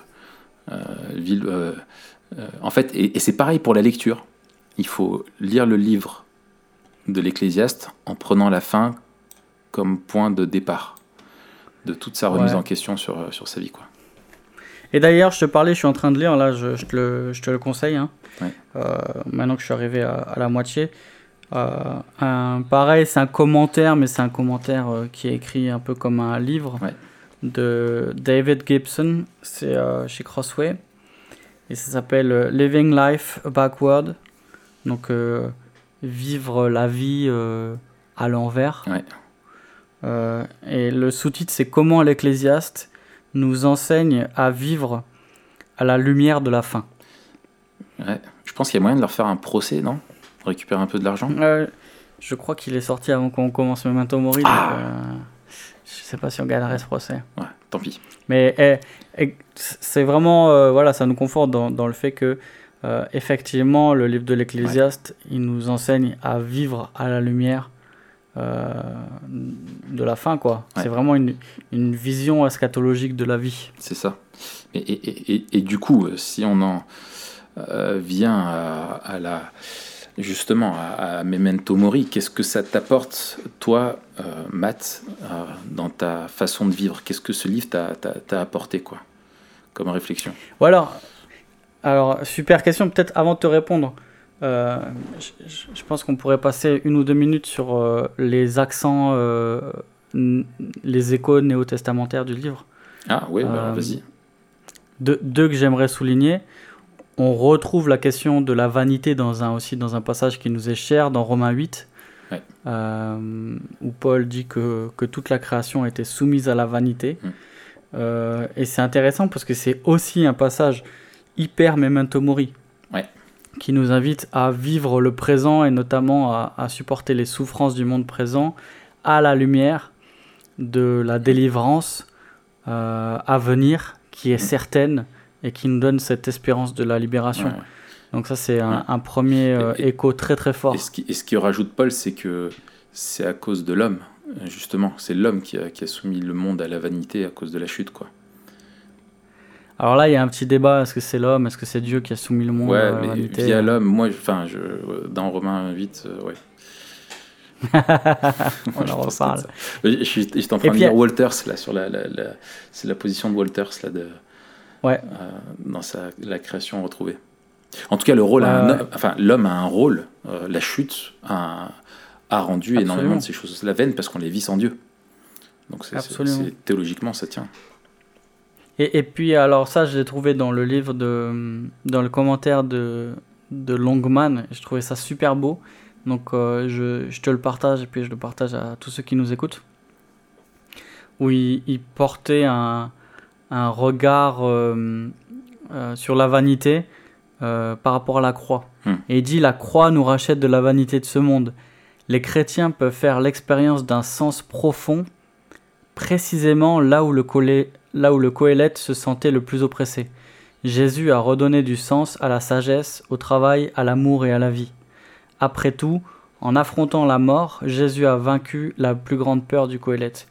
euh, ville, euh, en fait, et, et c'est pareil pour la lecture. Il faut lire le livre de l'Ecclésiaste en prenant la fin comme point de départ de toute sa remise Ouais. en question sur, euh, sur sa vie, quoi. Et d'ailleurs, je te parlais, je suis en train de lire, là, je, je te, le, je te le conseille. hein. Ouais. Euh, maintenant que je suis arrivé à, à la moitié. Euh, un- pareil, c'est un commentaire, mais c'est un commentaire euh, qui est écrit un peu comme un livre Ouais. de David Gibson. C'est euh, chez Crossway. Et ça s'appelle euh, Living Life Backward. Donc, euh, vivre la vie euh, à l'envers. Ouais. Euh, et le sous-titre, c'est Comment l'Ecclésiaste nous enseigne à vivre à la lumière de la fin. Ouais. Je pense qu'il y a moyen de leur faire un procès, non? Récupérer un peu de l'argent? Je crois qu'il est sorti avant qu'on commence Memento Mori. donc, Ah. euh, je sais pas si on gagnerait ce procès. Ouais, tant pis. Mais eh, eh, c'est vraiment, euh, voilà, ça nous conforte dans, dans le fait que, euh, effectivement, le livre de l'Ecclésiaste, il nous enseigne à vivre à la lumière euh, de la fin, quoi. Ouais. C'est vraiment une, une vision eschatologique de la vie. C'est ça. Et, et, et, du coup, si on en vient à, à la justement à, à Memento Mori, qu'est-ce que ça t'apporte, toi, Matt, dans ta façon de vivre? Qu'est-ce que ce livre t'a apporté, quoi, comme réflexion Ou alors, alors, super question, peut-être avant de te répondre. euh, je, pense qu'on pourrait passer une ou deux minutes sur euh, les accents, euh, les échos néo-testamentaires du livre. Ah ouais, bah, vas-y. Deux, deux que j'aimerais souligner. on retrouve la question de la vanité dans un, aussi dans un passage qui nous est cher, dans Romains 8, Ouais. euh, où Paul dit que, que toute la création était soumise à la vanité. Mm. Euh, et c'est intéressant parce que c'est aussi un passage hyper memento mori, Ouais. qui nous invite à vivre le présent et notamment à, à supporter les souffrances du monde présent à la lumière de la délivrance euh, à venir, qui est certaine et qui nous donne cette espérance de la libération. Ouais. Donc ça c'est un, Ouais. un premier euh, Et- écho très très fort. Et ce, qui, et ce qui rajoute Paul, c'est que c'est à cause de l'homme, justement. C'est l'homme qui a, qui a soumis le monde à la vanité à cause de la chute, quoi. Alors là il y a un petit débat, est-ce que c'est l'homme, est-ce que c'est Dieu qui a soumis le monde ouais, à la mais vanité? via l'homme, moi, enfin, je, dans Romains 8, euh, ouais. On en reparle. Euh, Je suis, en train de lire euh, Walters, là, sur la, la, la- c'est la position de Walters, là, de, Ouais. euh, dans sa, la création retrouvée. En tout cas, le rôle, a un homme- enfin, l'homme a un rôle. euh, la chute a, a rendu Absolument. énormément de ces choses la veine parce qu'on les vit sans Dieu. Donc, c'est, théologiquement, ça tient. Et, et puis alors ça je l'ai trouvé dans le livre de dans le commentaire de de Longman je trouvais ça super beau donc euh, je, je te le partage et puis je le partage à tous ceux qui nous écoutent où il, il portait un, un regard euh, euh, sur la vanité par rapport à la croix Hmm. et il dit la croix nous rachète de la vanité de ce monde les chrétiens peuvent faire l'expérience d'un sens profond précisément là où le collet là où le se sentait le plus oppressé. Jésus a redonné du sens à la sagesse, au travail, à l'amour et à la vie. Après tout, en affrontant la mort, Jésus a vaincu la plus grande peur du Coëlette.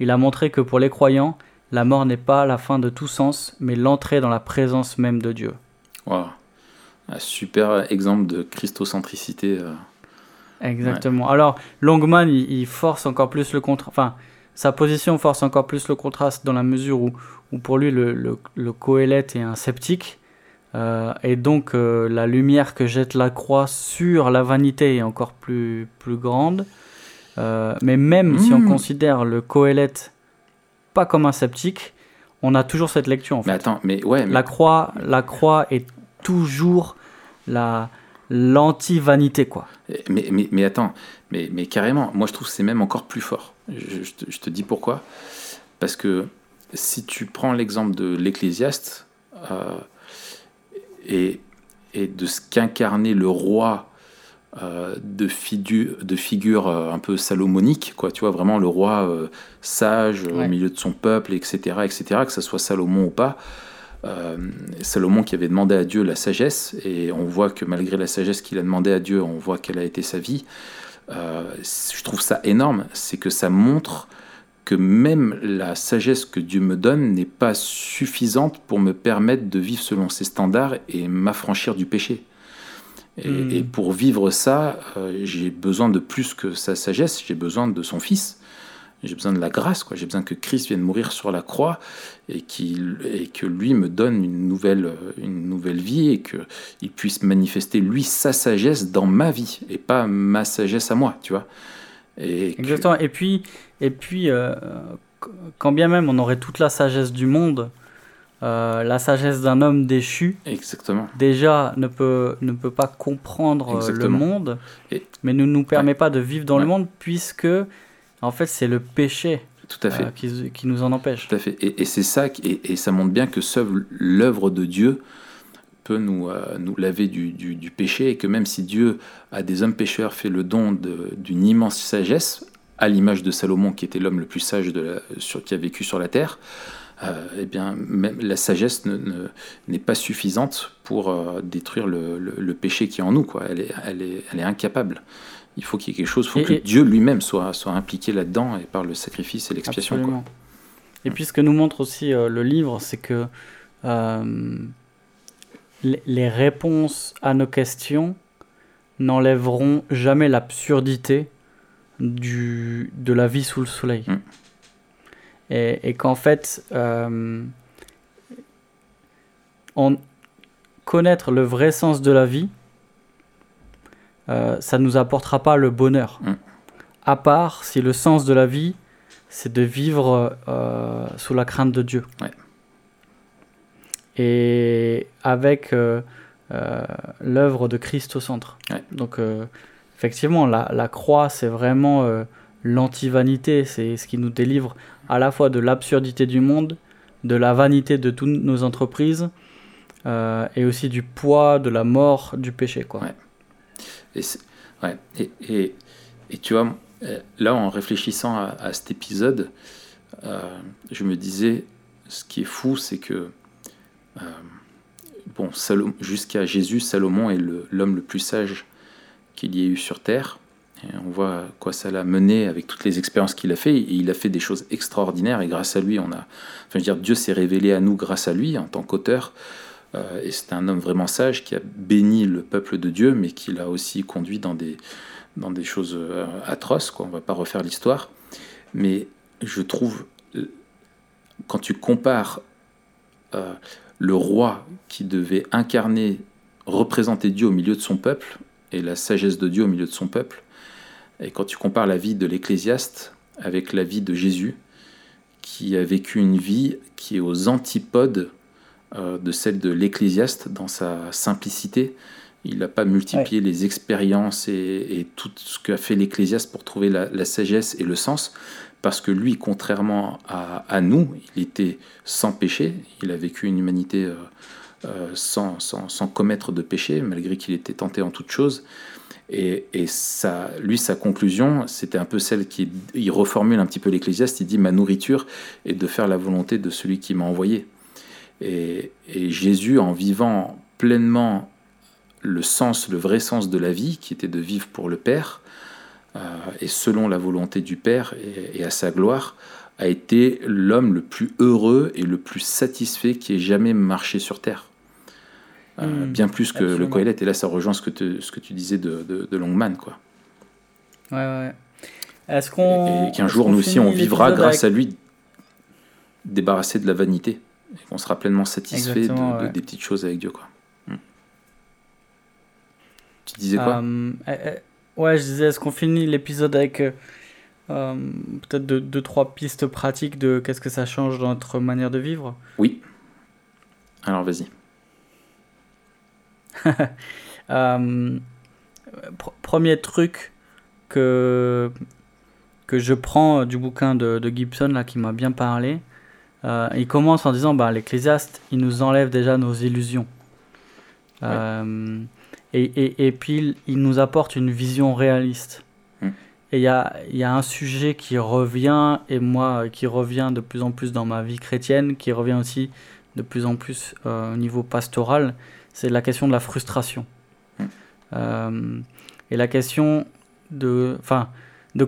Il a montré que pour les croyants, la mort n'est pas la fin de tout sens, mais l'entrée dans la présence même de Dieu. Un super exemple de christocentricité. euh. Exactement. Alors, Longman, il, il force encore plus le contraste. Enfin, sa position force encore plus le contraste dans la mesure où, où pour lui, le, le, le Coëlette est un sceptique. euh, et donc, euh, la lumière que jette la croix sur la vanité est encore plus, plus grande. Euh, mais même si on Mm. considère le Coëlette pas comme un sceptique, on a toujours cette lecture en fait. Mais attends, mais ouais, mais La croix, la croix est toujours la l'anti-vanité quoi. Mais, mais, mais attends, mais, mais carrément, moi je trouve que c'est même encore plus fort. Je, je te, je te dis pourquoi. Parce que si tu prends l'exemple de l'Ecclésiaste euh, et, et de ce qu'incarnait le roi euh, de, figu- de figure euh, un peu salomonique, quoi, tu vois, vraiment le roi sage Ouais. au milieu de son peuple, etc., etc., que ce soit Salomon ou pas. Euh, Salomon qui avait demandé à Dieu la sagesse, et on voit que malgré la sagesse qu'il a demandé à Dieu, on voit quelle a été sa vie. Euh, je trouve ça énorme, c'est que ça montre que même la sagesse que Dieu me donne n'est pas suffisante pour me permettre de vivre selon ses standards et m'affranchir du péché. Et, Hmm. et pour vivre ça, euh, j'ai besoin de plus que sa sagesse, j'ai besoin de son Fils. J'ai besoin de la grâce, quoi. J'ai besoin que Christ vienne mourir sur la croix et, qu'il et que lui me donne une nouvelle, une nouvelle vie et qu'il puisse manifester lui sa sagesse dans ma vie et pas ma sagesse à moi, tu vois. Et que- Exactement. Et puis, et puis euh, qu- quand bien même on aurait toute la sagesse du monde, euh, la sagesse d'un homme déchu, Exactement. déjà ne peut, ne peut pas comprendre euh, le monde, Et- mais ne nous permet pas de vivre dans le monde puisque, en fait, c'est le péché Tout à fait. euh, qui, qui nous en empêche. Tout à fait. Et, et c'est ça, qui- et, et ça montre bien que seule l'œuvre de Dieu peut nous, euh, nous laver du, du- du péché, et que même si Dieu, à des hommes pécheurs, fait le don d'une immense sagesse, à l'image de Salomon, qui était l'homme le plus sage de la- sur, qui a vécu sur la terre, euh, eh bien, même la sagesse ne- ne- n'est pas suffisante pour détruire le, le- le péché qui est en nous. Quoi. Elle, est, elle, est, elle est incapable. Il faut qu'il y ait quelque chose, il faut Et- que et- Dieu lui-même soit, soit impliqué là-dedans et par le sacrifice et l'expiation. Et puis ce que nous montre aussi euh, le livre, c'est que euh, les, les réponses à nos questions n'enlèveront jamais l'absurdité du, de la vie sous le soleil. Mm. Et, et qu'en fait, euh, on, connaître le vrai sens de la vie, euh, ça ne nous apportera pas le bonheur. Mm. À part si le sens de la vie, c'est de vivre euh, sous la crainte de Dieu. Ouais. et avec euh, l'œuvre de Christ au centre. Ouais. Donc, effectivement, la, la croix, c'est vraiment l'anti-vanité. C'est ce qui nous délivre à la fois de l'absurdité du monde, de la vanité de toutes nos entreprises, euh, et aussi du poids de la mort du péché. Quoi. Ouais. Et, ouais. et, et, et tu vois, euh, là, en réfléchissant à, cet épisode, euh, je me disais, ce qui est fou, c'est que, euh, bon, jusqu'à Jésus, Salomon est l'homme le, plus sage qu'il y ait eu sur Terre. On voit quoi ça l'a mené avec toutes les expériences qu'il a fait. Et il a fait des choses extraordinaires. Et grâce à lui, on a, enfin, je veux dire, Dieu s'est révélé à nous grâce à lui en tant qu'auteur. Euh, et c'est un homme vraiment sage qui a béni le peuple de Dieu, mais qui l'a aussi conduit dans des, dans des choses euh, atroces. On va pas refaire l'histoire. Mais je trouve, euh, quand tu compares le roi qui devait incarner, représenter Dieu au milieu de son peuple, et la sagesse de Dieu au milieu de son peuple, et quand tu compares la vie de l'ecclésiaste avec la vie de Jésus, qui a vécu une vie qui est aux antipodes euh, de celle de l'ecclésiaste dans sa simplicité. Il n'a pas multiplié les expériences et, et tout ce qu'a fait l'ecclésiaste pour trouver la, la sagesse et le sens, parce que lui, contrairement à, à nous, il était sans péché, il a vécu une humanité euh, euh, sans, sans, sans commettre de péché, malgré qu'il était tenté en toutes choses. Et, et ça, lui, sa conclusion, c'était un peu celle qui il reformule un petit peu l'Ecclésiaste. Il dit Ma nourriture est de faire la volonté de celui qui m'a envoyé. Et, et Jésus, en vivant pleinement le sens, le vrai sens de la vie, qui était de vivre pour le Père, euh, et selon la volonté du Père et, et à sa gloire, a été l'homme le plus heureux et le plus satisfait qui ait jamais marché sur terre. Euh, Mm, bien plus que le. Coëlette. Et là, ça rejoint ce que, te- ce que tu disais de, de, de Longman, quoi. Ouais, ouais. Est-ce qu'on. et qu'un jour, nous aussi, on vivra grâce avec- à lui, débarrassé de la vanité, et qu'on sera pleinement satisfait de, Exactement, de- ouais. des petites choses avec Dieu, quoi. Mm. Tu disais quoi Euh, eh, eh, ouais, je disais, est-ce qu'on finit l'épisode avec euh, euh, peut-être deux, deux, trois pistes pratiques de qu'est-ce que ça change dans notre manière de vivre? Oui. Alors, vas-y. Pr- Premier truc que, que je prends du bouquin de, de Gibson, là, qui m'a bien parlé, euh, il commence en disant bah, l'Ecclésiaste, il nous enlève déjà nos illusions. Euh, et, et, et puis, il- il nous apporte une vision réaliste. Hmm. Et il y a, il y a un sujet qui revient, et moi, euh, qui revient de plus en plus dans ma vie chrétienne, qui revient aussi de plus en plus euh, au niveau pastoral, c'est la question de la frustration. Hmm. Et la question de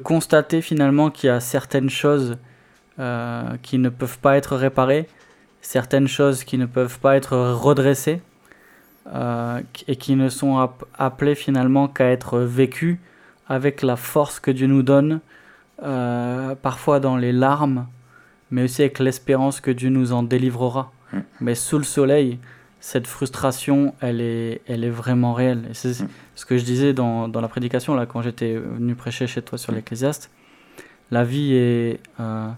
constater finalement qu'il y a certaines choses euh, qui ne peuvent pas être réparées, certaines choses qui ne peuvent pas être redressées, euh, et qui ne sont app- appelées finalement qu'à être vécues avec la force que Dieu nous donne, euh, parfois dans les larmes, mais aussi avec l'espérance que Dieu nous en délivrera. Mm. Mais sous le soleil, cette frustration, elle est, elle est vraiment réelle. Et c'est Mm. ce que je disais dans, dans la prédication, là, quand j'étais venu prêcher chez toi sur Mm. l'Ecclésiaste. La vie est euh,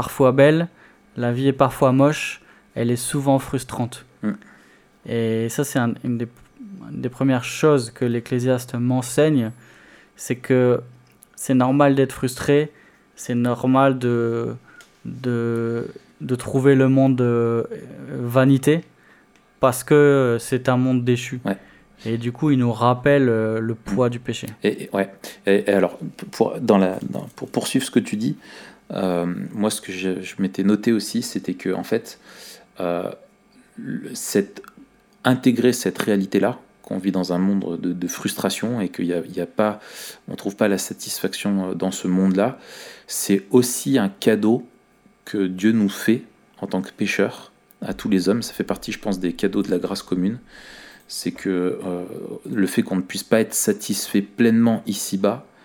parfois belle, la vie est parfois moche, elle est souvent frustrante. Mm. Et ça, c'est un- une, des, une des premières choses que l'Ecclésiaste m'enseigne, c'est que c'est normal d'être frustré, c'est normal de, de, de trouver le monde euh, vanité, parce que c'est un monde déchu. Ouais. Et du coup, il nous rappelle euh, le poids du péché. Et, et- ouais. Et, et alors, pour, dans la, dans- pour poursuivre ce que tu dis, moi, ce que je, m'étais noté aussi, c'était que, en fait, euh, intégrer cette réalité-là, qu'on vit dans un monde de, frustration et qu'il y a, pas, on trouve pas la satisfaction euh, dans ce monde-là, c'est aussi un cadeau que Dieu nous fait en tant que pécheurs à tous les hommes. Ça fait partie, je pense, des cadeaux de la grâce commune. C'est que euh, le fait qu'on ne puisse pas être satisfait pleinement ici-bas, euh,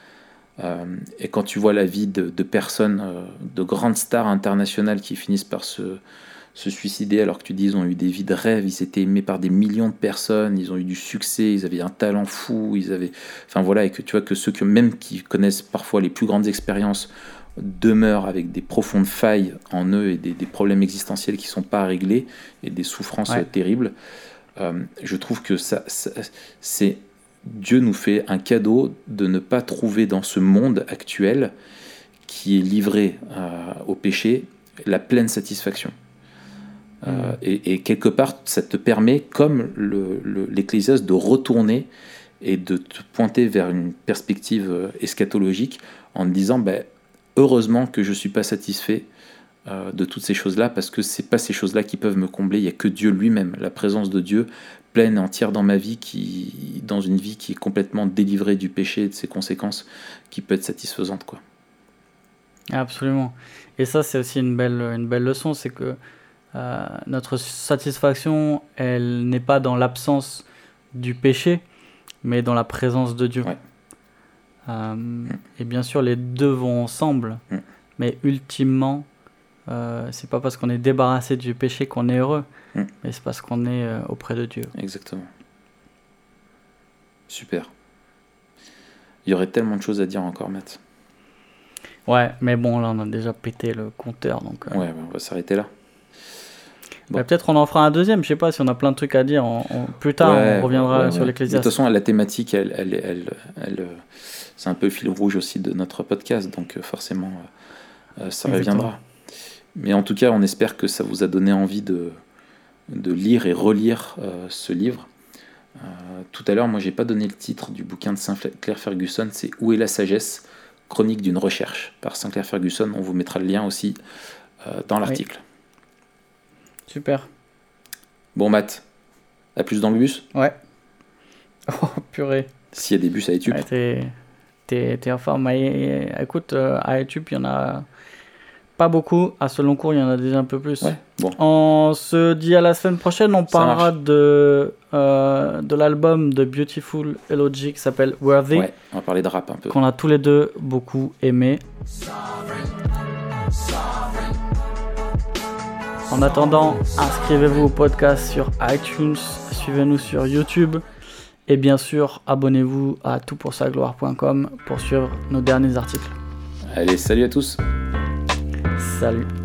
et quand tu vois la vie de, de personnes, euh, de grandes stars internationales qui finissent par se, se suicider alors que tu dis ils ont eu des vies de rêve, ils étaient aimés par des millions de personnes, ils ont eu du succès, ils avaient un talent fou, ils avaient, enfin voilà, et que tu vois que ceux que même qui connaissent parfois les plus grandes expériences demeurent avec des profondes failles en eux et des, des problèmes existentiels qui ne sont pas réglés et des souffrances Ouais. terribles, euh, je trouve que ça, ça- c'est Dieu nous fait un cadeau de ne pas trouver dans ce monde actuel qui est livré euh, au péché la pleine satisfaction. Euh, et, et quelque part, ça te permet, comme le- le- l'Ecclésiaste, de retourner et de te pointer vers une perspective euh, eschatologique en te disant ben, heureusement que je ne suis pas satisfait euh, de toutes ces choses-là parce que c'est pas ces choses-là qui peuvent me combler. Il n'y a que Dieu lui-même, la présence de Dieu pleine et entière dans ma vie, qui, dans une vie qui est complètement délivrée du péché et de ses conséquences, qui peut être satisfaisante. Quoi. Absolument. Et ça, c'est aussi une belle, une belle leçon, c'est que euh, notre satisfaction, elle n'est pas dans l'absence du péché, mais dans la présence de Dieu. Ouais. Euh, et bien sûr, les deux vont ensemble, Mm. mais ultimement, euh, c'est pas parce qu'on est débarrassé du péché qu'on est heureux, Mm. mais c'est parce qu'on est euh, auprès de Dieu. Exactement. Super. Il y aurait tellement de choses à dire encore, Matt. Ouais, mais bon, là, on a déjà pété le compteur, donc. euh, Ouais, bah, on va s'arrêter là. bon. bah, Peut-être on en fera un deuxième, je sais pas si on a plein de trucs à dire. on- on- plus tard, Ouais, on reviendra ouais, sur ouais. l'Ecclésiaste. De toute façon, la thématique, elle, elle, elle, elle, c'est un peu le fil rouge aussi de notre podcast, donc forcément, ça Exactement. reviendra. Mais en tout cas, on espère que ça vous a donné envie de, de lire et relire euh, ce livre. Euh, tout à l'heure, moi, j'ai pas donné le titre du bouquin de Sinclair Ferguson, c'est Où est la sagesse? Chronique d'une recherche par Sinclair Ferguson. On vous mettra le lien aussi euh, dans l'article. Super. Bon, Matt, à plus dans le bus Ouais. Oh, purée. S'il y a des bus à YouTube. Ouais, t'es, t'es, t'es en forme. Écoute, à YouTube, il y en a pas beaucoup. À ce long cours, il y en a déjà un peu plus. Ouais, bon. On se dit à la semaine prochaine. On Ça parlera marche. de, euh, de l'album de Beautiful Elogy qui s'appelle Worthy, Ouais, on va parler de rap un peu. qu'on a tous les deux beaucoup aimé. En attendant, inscrivez-vous au podcast sur iTunes, suivez-nous sur YouTube et bien sûr, abonnez-vous à toutpoursagloire.com pour suivre nos derniers articles. Allez, salut à tous Salut